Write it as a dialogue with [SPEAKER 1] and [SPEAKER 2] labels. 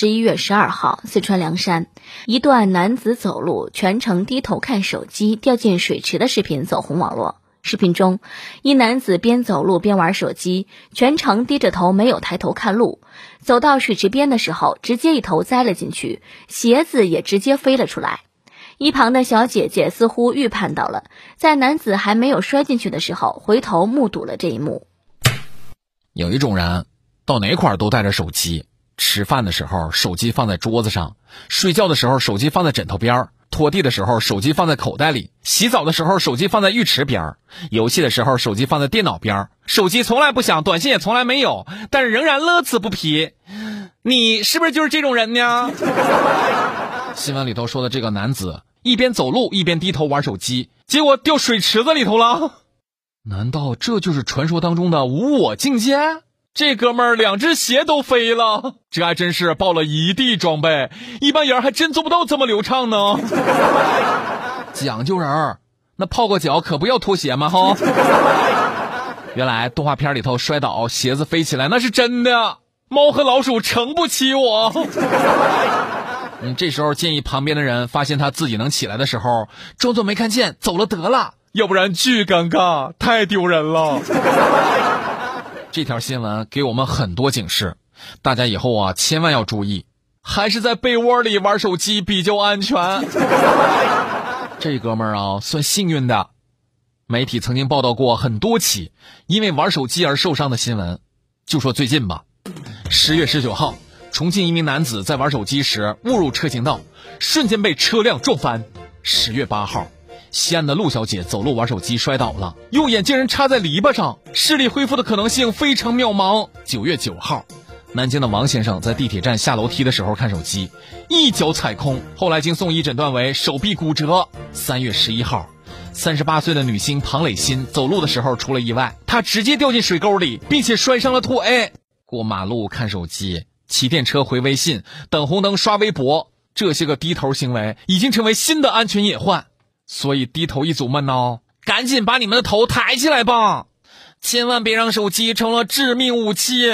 [SPEAKER 1] 十一月十二号，四川凉山一段男子走路全程低头看手机掉进水池的视频走红网络。视频中，一男子边走路边玩手机，全程低着头没有抬头看路。走到水池边的时候，直接一头栽了进去，鞋子也直接飞了出来。一旁的小姐姐似乎预判到了，在男子还没有摔进去的时候，回头目睹了这一幕。
[SPEAKER 2] 有一种人，到哪块都带着手机。吃饭的时候，手机放在桌子上；睡觉的时候，手机放在枕头边；拖地的时候，手机放在口袋里；洗澡的时候，手机放在浴池边；游戏的时候，手机放在电脑边。手机从来不响，短信也从来没有，但是仍然乐此不疲。你是不是就是这种人呢？新闻里头说的这个男子，一边走路一边低头玩手机，结果掉水池子里头了。难道这就是传说当中的无我境界？这哥们儿两只鞋都飞了，这还真是爆了一地装备，一般人还真做不到这么流畅呢。讲究人儿，那泡个脚可不要脱鞋吗？哈。原来动画片里头摔倒鞋子飞起来那是真的，猫和老鼠撑不起我。嗯这时候建议旁边的人发现他自己能起来的时候，装作没看见走了得了，要不然巨尴尬，太丢人了。这条新闻给我们很多警示，大家以后啊千万要注意，还是在被窝里玩手机比较安全。这哥们儿啊算幸运的，媒体曾经报道过很多起因为玩手机而受伤的新闻。就说最近吧，十月十九号，重庆一名男子在玩手机时误入车行道，瞬间被车辆撞翻。十月八号。西安的陆小姐走路玩手机摔倒了，右眼竟然插在篱笆上，视力恢复的可能性非常渺茫。九月九号，南京的王先生在地铁站下楼梯的时候看手机，一脚踩空，后来经送医诊断为手臂骨折。三月十一号，三十八岁的女星庞磊鑫走路的时候出了意外，她直接掉进水沟里，并且摔伤了腿。过马路看手机，骑电车回微信，等红灯刷微博，这些个低头行为已经成为新的安全隐患。所以低头一族们呢，赶紧把你们的头抬起来吧，千万别让手机成了致命武器。